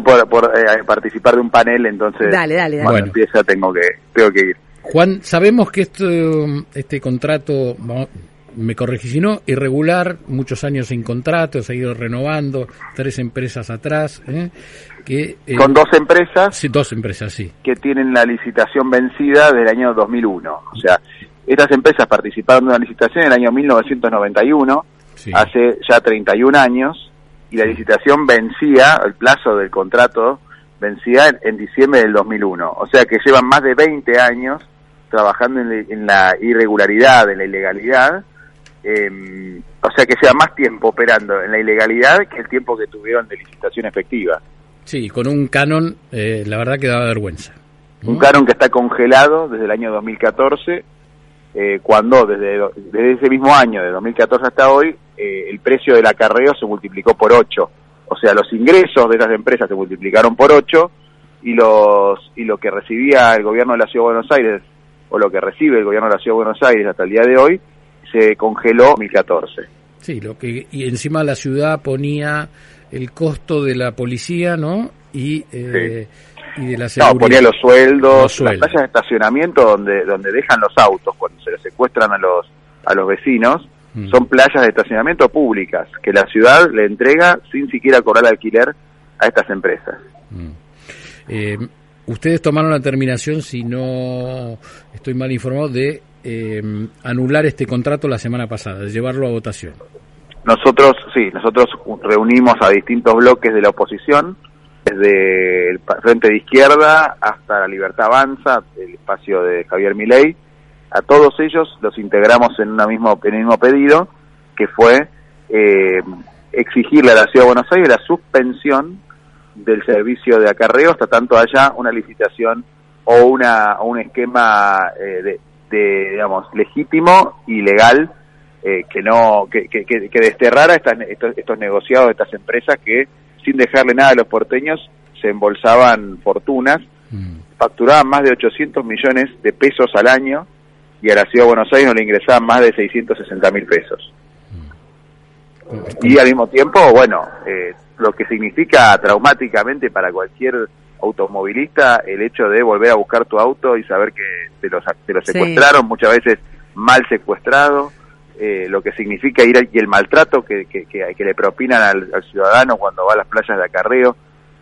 por, por eh, participar de un panel, entonces dale, dale, cuando bueno. empieza tengo que, tengo que ir. Juan, sabemos que esto, este contrato, me corregí si no, irregular, muchos años sin contrato, se ha ido renovando, tres empresas atrás. ¿eh? Que, eh, Con dos empresas. Sí, dos empresas, sí. Que tienen la licitación vencida del año 2001. O sea, estas empresas participaron de una licitación en el año 1991, hace ya 31 años, y la licitación vencía, el plazo del contrato vencía en, diciembre del 2001. O sea que llevan más de 20 años trabajando en, la irregularidad, en la ilegalidad. Em, o sea que lleva más tiempo operando en la ilegalidad que el tiempo que tuvieron de licitación efectiva. Sí, con un canon, eh, la verdad que da vergüenza. Un canon que está congelado desde el año 2014 eh, cuando desde, desde, ese mismo año, de 2014 hasta hoy, eh, el precio del acarreo se multiplicó por 8. O sea, los ingresos de esas empresas se multiplicaron por 8 y, los, y lo que recibía el gobierno de la Ciudad de Buenos Aires, o lo que recibe el gobierno de la Ciudad de Buenos Aires hasta el día de hoy, se congeló en 2014. Sí, lo que, y encima la ciudad ponía el costo de la policía, ¿no? Y eh, y de No, ponía los sueldos, las playas de estacionamiento donde donde dejan los autos cuando se les secuestran a los a los vecinos, mm. son playas de estacionamiento públicas que la ciudad le entrega sin siquiera cobrar alquiler a estas empresas. Mm. Eh, ustedes tomaron la terminación, si no estoy mal informado, de eh, anular este contrato la semana pasada, de llevarlo a votación. Nosotros, sí, nosotros reunimos a distintos bloques de la oposición, desde el Frente de Izquierda hasta la Libertad Avanza, el espacio de Javier Milei, a todos ellos los integramos en, una mismo, en el mismo pedido, que fue eh, exigirle a la Ciudad de Buenos Aires la suspensión del servicio de acarreo hasta tanto haya una licitación o una un esquema eh, de, digamos legítimo y legal eh, que no que, que, que desterrara estas, estos, estos negociados de estas empresas que sin dejarle nada a los porteños, se embolsaban fortunas, mm. facturaban más de 800 millones de pesos al año y a la Ciudad de Buenos Aires no le ingresaban más de 660 mil pesos. Mm. Y al mismo tiempo, bueno, eh, lo que significa traumáticamente para cualquier automovilista el hecho de volver a buscar tu auto y saber que te lo, te lo secuestraron, muchas veces mal secuestrado, eh, lo que significa ir y el maltrato que, que, que, le propinan al, ciudadano cuando va a las playas de acarreo.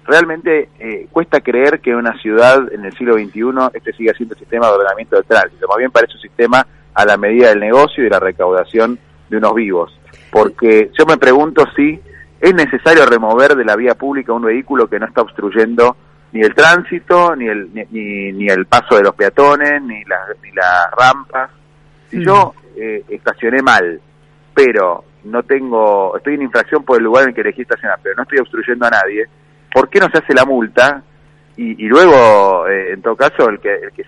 Realmente eh, cuesta creer que una ciudad en el siglo XXI este siga siendo el sistema de ordenamiento del tránsito, más bien parece un sistema a la medida del negocio y de la recaudación de unos vivos. Porque yo me pregunto si es necesario remover de la vía pública un vehículo que no está obstruyendo ni el tránsito, ni el, ni, ni, el paso de los peatones, ni, la, ni las rampas. Si yo eh, estacioné mal, pero no tengo, estoy en infracción por el lugar en que elegí estacionar, pero no estoy obstruyendo a nadie, ¿por qué no se hace la multa? Y, y luego, eh, en todo caso, el que, el, que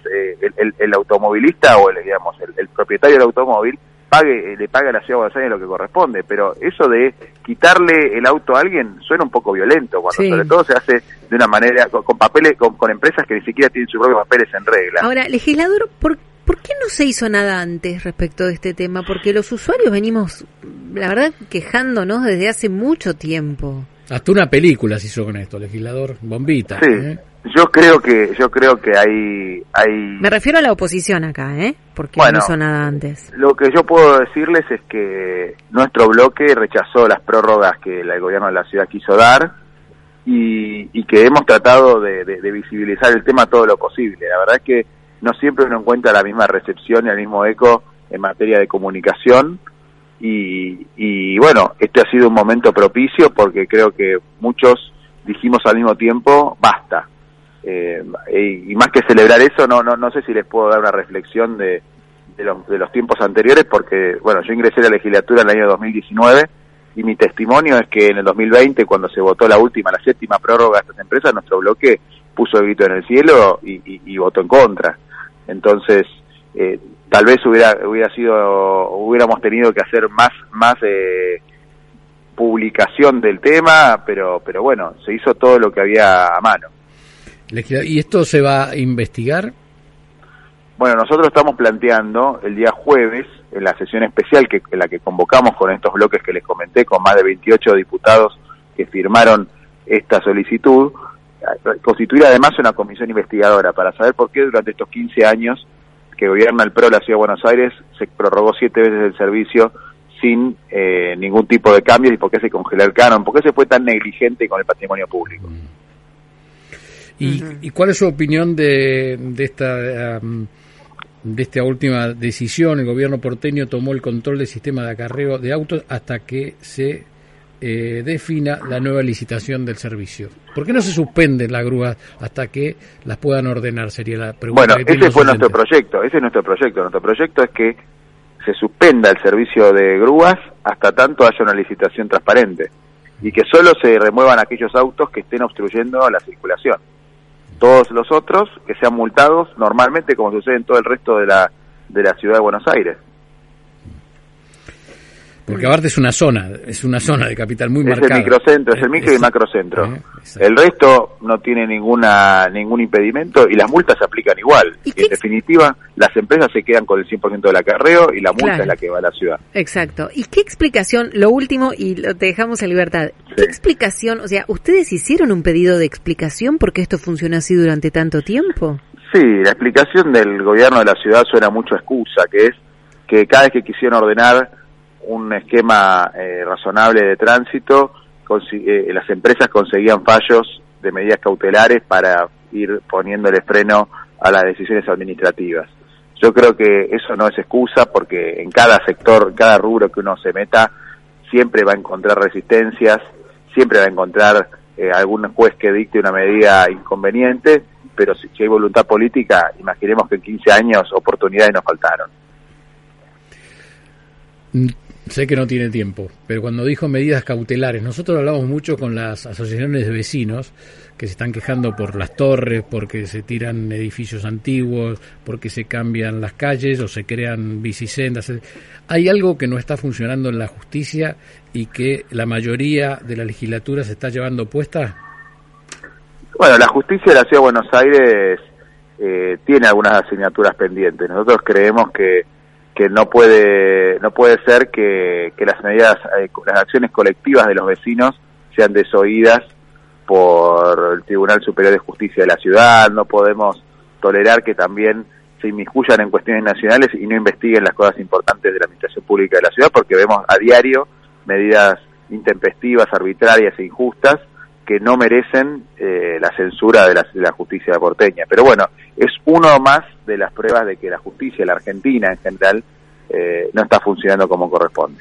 el, el, automovilista o el, digamos, el, propietario del automóvil pague, le paga a la ciudad de Buenos Aires lo que corresponde, pero eso de quitarle el auto a alguien suena un poco violento, cuando sobre todo se hace de una manera, con, papeles, con, con, empresas que ni siquiera tienen sus propios papeles en regla. Ahora, legislador, ¿por ¿Por qué no se hizo nada antes respecto de este tema? Porque los usuarios venimos, la verdad, quejándonos desde hace mucho tiempo. Hasta una película se hizo con esto, legislador Bombita. Sí. ¿eh? Yo creo que yo creo que hay hay Me refiero a la oposición acá, ¿eh? Porque no hizo nada antes. Lo que yo puedo decirles es que nuestro bloque rechazó las prórrogas que el gobierno de la ciudad quiso dar y, y que hemos tratado de, de, de visibilizar el tema todo lo posible. La verdad es que no siempre uno encuentra la misma recepción y el mismo eco en materia de comunicación. Y, bueno, este ha sido un momento propicio porque creo que muchos dijimos al mismo tiempo, basta. Eh, y, más que celebrar eso, no, no, no sé si les puedo dar una reflexión de, de, los, de los tiempos anteriores, porque, bueno, yo ingresé a la legislatura en el año 2019 y mi testimonio es que en el 2020, cuando se votó la última, la séptima prórroga de estas empresas, nuestro bloque puso el grito en el cielo y, votó en contra. Entonces, eh, tal vez hubiera hubiera sido hubiéramos tenido que hacer más más eh, publicación del tema, pero pero bueno, se hizo todo lo que había a mano. ¿Y esto se va a investigar? Bueno, nosotros estamos planteando el día jueves, en la sesión especial que, en la que convocamos con estos bloques que les comenté, con más de 28 diputados que firmaron esta solicitud, constituir además una comisión investigadora para saber por qué durante estos 15 años que gobierna el PRO de la Ciudad de Buenos Aires se prorrogó siete veces el servicio sin eh, ningún tipo de cambios y por qué se congeló el canon, por qué se fue tan negligente con el patrimonio público. ¿Y, cuál es su opinión de, de esta... de esta última decisión, el gobierno porteño tomó el control del sistema de acarreo de autos hasta que se eh, defina la nueva licitación del servicio. ¿Por qué no se suspenden las grúas hasta que las puedan ordenar? Sería la pregunta. Bueno, ese fue nuestro proyecto, ese es nuestro proyecto. Nuestro proyecto es que se suspenda el servicio de grúas hasta tanto haya una licitación transparente y que solo se remuevan aquellos autos que estén obstruyendo la circulación. Todos los otros que sean multados normalmente como sucede en todo el resto de la, de la ciudad de Buenos Aires. Porque aparte es una zona, es una zona de capital muy marcada. Es el microcentro, es el micro y macrocentro. Eh, el resto no tiene ninguna ningún impedimento y las multas se aplican igual. ¿Y en definitiva, las empresas se quedan con el 100% del acarreo y la multa es la que va a la ciudad. Exacto. ¿Y qué explicación, lo último, y lo te dejamos en libertad, qué explicación, o sea, ¿ustedes hicieron un pedido de explicación porque esto funciona así durante tanto tiempo? Sí, la explicación del gobierno de la ciudad suena mucho excusa, que es que cada vez que quisieron ordenar un esquema eh, razonable de tránsito, eh, las empresas conseguían fallos de medidas cautelares para ir poniéndole freno a las decisiones administrativas. Yo creo que eso no es excusa porque en cada sector, en cada rubro que uno se meta, siempre va a encontrar resistencias, siempre va a encontrar eh, algún juez que dicte una medida inconveniente, pero si, hay voluntad política, imaginemos que en 15 años oportunidades nos faltaron. Sé que no tiene tiempo, pero cuando dijo medidas cautelares, nosotros hablamos mucho con las asociaciones de vecinos que se están quejando por las torres, porque se tiran edificios antiguos, porque se cambian las calles o se crean bicisendas. Hay algo que no está funcionando en la justicia y que la mayoría de la legislatura se está llevando puesta. Bueno, la justicia de la Ciudad de Buenos Aires eh, tiene algunas asignaturas pendientes. Nosotros creemos que que no puede no puede ser que, las medidas eh, las acciones colectivas de los vecinos sean desoídas por el Tribunal Superior de Justicia de la ciudad. No podemos tolerar que también se inmiscuyan en cuestiones nacionales y no investiguen las cosas importantes de la administración pública de la ciudad porque vemos a diario medidas intempestivas arbitrarias e injustas que no merecen eh, la censura de la, de la justicia porteña pero bueno es uno más de las pruebas de que la justicia, la Argentina en general, eh, no está funcionando como corresponde.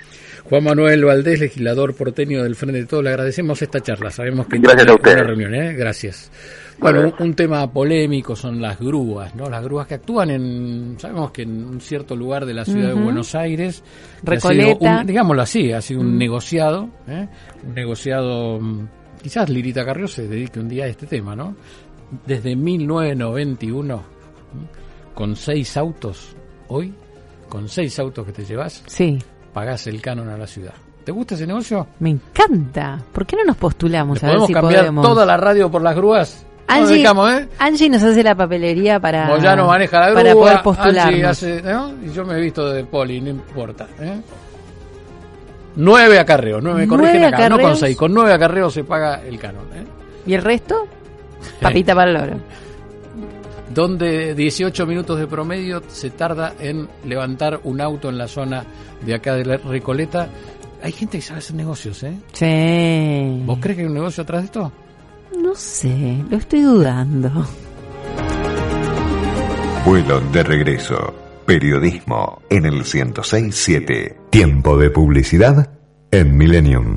Juan Manuel Valdés, legislador porteño del Frente de Todo, le agradecemos esta charla. Sabemos que Gracias a una reunión, ¿eh? Gracias. Bueno, un, tema polémico son las grúas, ¿no? Las grúas que actúan en, sabemos que en un cierto lugar de la ciudad de Buenos Aires, Recoleta, digámoslo así, ha sido un negociado, ¿eh? un negociado, mm, quizás Lirita Carrió se dedique un día a este tema, ¿no? Desde 1991 con seis autos hoy, con seis autos que te llevas, sí. pagás el canon a la ciudad. ¿Te gusta ese negocio? Me encanta. ¿Por qué no nos postulamos a ver si cambiar podemos? toda la radio por las grúas? Angie, ¿eh? Angie nos hace la papelería para, no maneja la grúa, para poder postularnos. Y yo me he visto de poli, no importa. ¿eh? Nueve acarreos, nueve, corrigen acá, no con seis, con nueve acarreos se paga el canon. ¿eh? ¿Y el resto? Papita para el loro donde 18 minutos de promedio se tarda en levantar un auto en la zona de acá de la Recoleta. Hay gente que sabe hacer negocios, ¿eh? Sí. ¿Vos crees que hay un negocio atrás de esto? No sé, lo estoy dudando. Vuelo de regreso. Periodismo en el 1067. Tiempo de publicidad en Millennium.